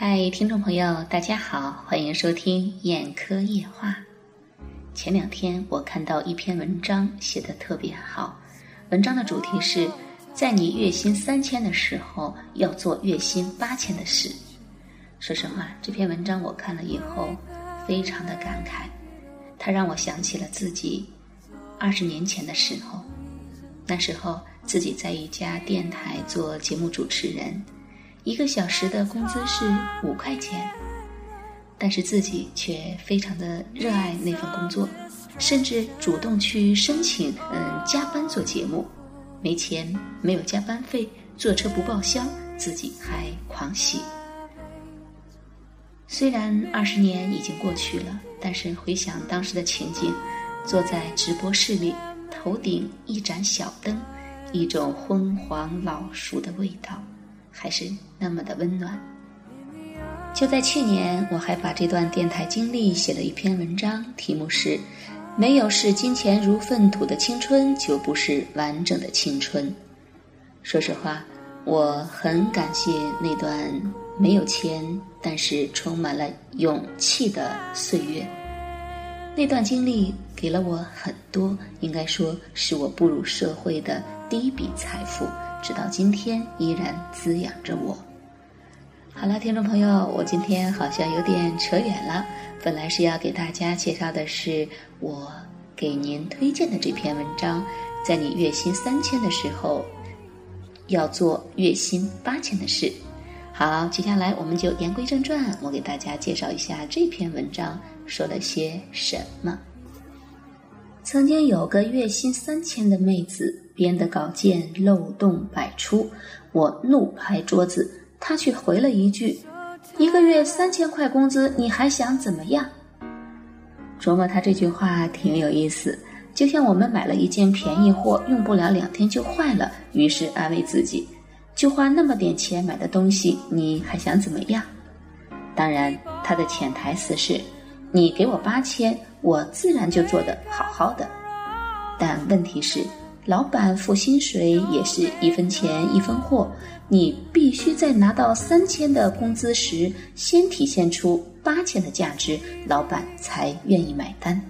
嗨，听众朋友，大家好，欢迎收听眼科夜话。前两天我看到一篇文章，写的特别好。文章的主题是在你月薪三千的时候，要做月薪八千的事。说实话，这篇文章我看了以后，非常的感慨。它让我想起了自己二十年前的时候，那时候自己在一家电台做节目主持人。一个小时的工资是五块钱，但是自己却非常的热爱那份工作，甚至主动去申请嗯加班做节目，没钱没有加班费，坐车不报销，自己还狂喜。虽然二十年已经过去了，但是回想当时的情景，坐在直播室里，头顶一盏小灯，一种昏黄老熟的味道。还是那么的温暖。就在去年，我还把这段电台经历写了一篇文章，题目是“没有视金钱如粪土的青春，就不是完整的青春”。说实话，我很感谢那段没有钱，但是充满了勇气的岁月。那段经历给了我很多，应该说是我步入社会的第一笔财富。直到今天依然滋养着我。好了，听众朋友，我今天好像有点扯远了。本来是要给大家介绍的是我给您推荐的这篇文章，在你月薪三千的时候，要做月薪八千的事。好，接下来我们就言归正传，我给大家介绍一下这篇文章说了些什么。曾经有个月薪三千的妹子。编的稿件漏洞百出，我怒拍桌子，他却回了一句：“一个月三千块工资，你还想怎么样？”琢磨他这句话挺有意思，就像我们买了一件便宜货，用不了两天就坏了，于是安慰自己：“就花那么点钱买的东西，你还想怎么样？”当然，他的潜台词是：“你给我八千，我自然就做得好好的。”但问题是。老板付薪水也是一分钱一分货，你必须在拿到三千的工资时，先体现出八千的价值，老板才愿意买单。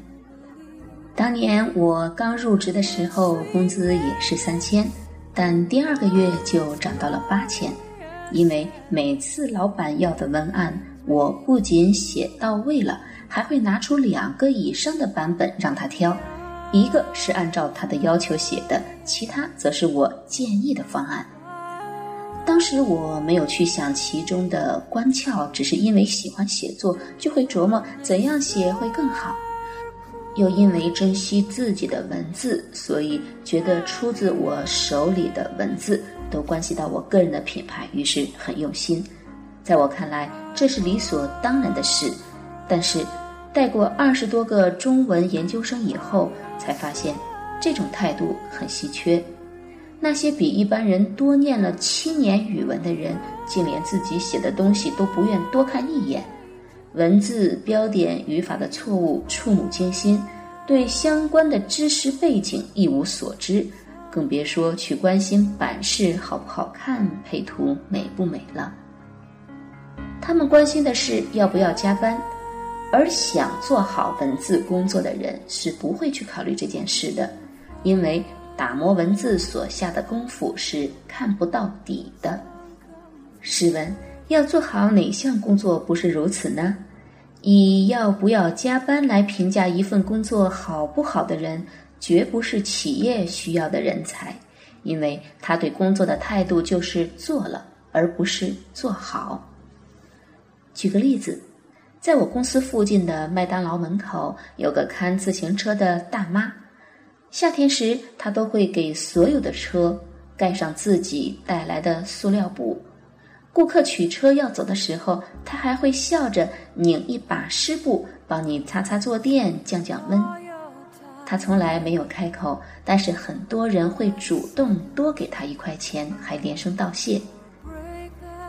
当年我刚入职的时候，工资也是三千，但第二个月就涨到了八千，因为每次老板要的文案，我不仅写到位了，还会拿出两个以上的版本让他挑。一个是按照他的要求写的，其他则是我建议的方案。当时我没有去想其中的关窍，只是因为喜欢写作，就会琢磨怎样写会更好。又因为珍惜自己的文字，所以觉得出自我手里的文字都关系到我个人的品牌，于是很用心。在我看来，这是理所当然的事。但是，带过二十多个中文研究生以后。才发现，这种态度很稀缺。那些比一般人多念了七年语文的人，竟连自己写的东西都不愿多看一眼，文字、标点、语法的错误触目惊心，对相关的知识背景一无所知，更别说去关心版式好不好看、配图美不美了。他们关心的是要不要加班。而想做好文字工作的人是不会去考虑这件事的，因为打磨文字所下的功夫是看不到底的。试问，要做好哪项工作不是如此呢？以要不要加班来评价一份工作好不好的人，绝不是企业需要的人才，因为他对工作的态度就是做了，而不是做好。举个例子。在我公司附近的麦当劳门口有个看自行车的大妈，夏天时她都会给所有的车盖上自己带来的塑料布。顾客取车要走的时候，她还会笑着拧一把湿布帮你擦擦坐垫、降降温。她从来没有开口，但是很多人会主动多给她一块钱，还连声道谢。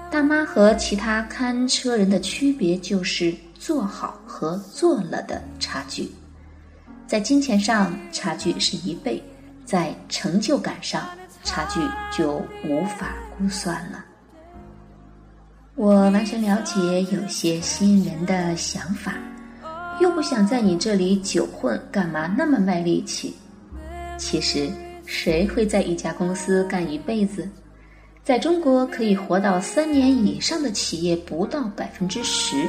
大妈和其他看车人的区别就是做好和做了的差距，在金钱上差距是一倍，在成就感上差距就无法估算了。我完全了解有些新人的想法，又不想在你这里久混，干嘛那么卖力气？其实，谁会在一家公司干一辈子？在中国，可以活到三年以上的企业不到百分之十。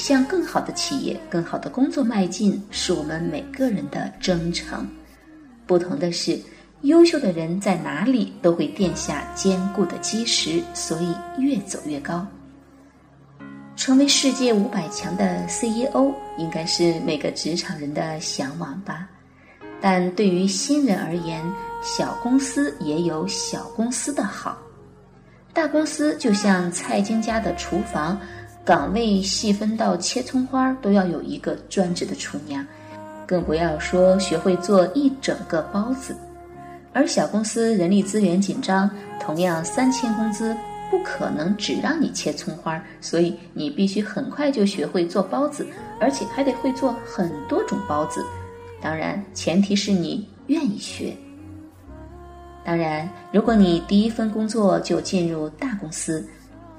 向更好的企业、更好的工作迈进，是我们每个人的征程。不同的是，优秀的人在哪里都会垫下坚固的基石，所以越走越高。成为世界五百强的 CEO，应该是每个职场人的向往吧。但对于新人而言，小公司也有小公司的好。大公司就像蔡京家的厨房。岗位细分到切葱花都要有一个专职的厨娘，更不要说学会做一整个包子。而小公司人力资源紧张，同样三千工资不可能只让你切葱花，所以你必须很快就学会做包子，而且还得会做很多种包子。当然，前提是你愿意学。当然，如果你第一份工作就进入大公司。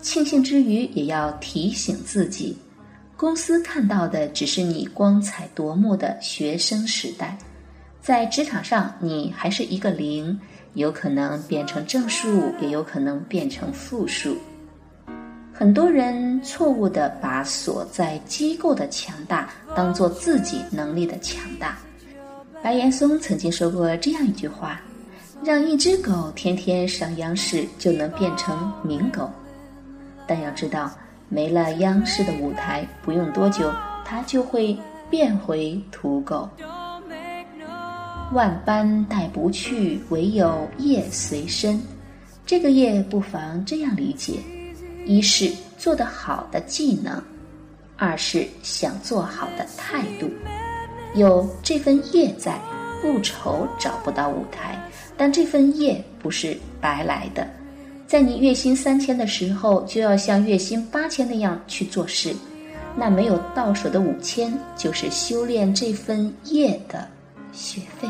庆幸之余，也要提醒自己，公司看到的只是你光彩夺目的学生时代，在职场上你还是一个零，有可能变成正数，也有可能变成负数。很多人错误的把所在机构的强大当做自己能力的强大。白岩松曾经说过这样一句话：“让一只狗天天上央视，就能变成名狗。”但要知道，没了央视的舞台，不用多久，他就会变回土狗。万般带不去，唯有业随身。这个业不妨这样理解：一是做得好的技能，二是想做好的态度。有这份业在，不愁找不到舞台。但这份业不是白来的。在你月薪三千的时候，就要像月薪八千那样去做事。那没有到手的五千，就是修炼这份业的学费。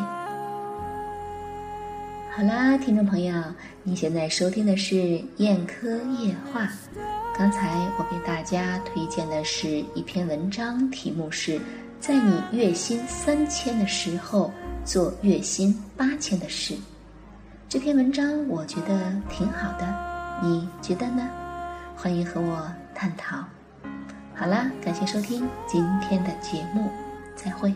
好啦，听众朋友，你现在收听的是《燕科夜话》。刚才我给大家推荐的是一篇文章，题目是在你月薪三千的时候做月薪八千的事。这篇文章我觉得挺好的，你觉得呢？欢迎和我探讨。好啦，感谢收听今天的节目，再会。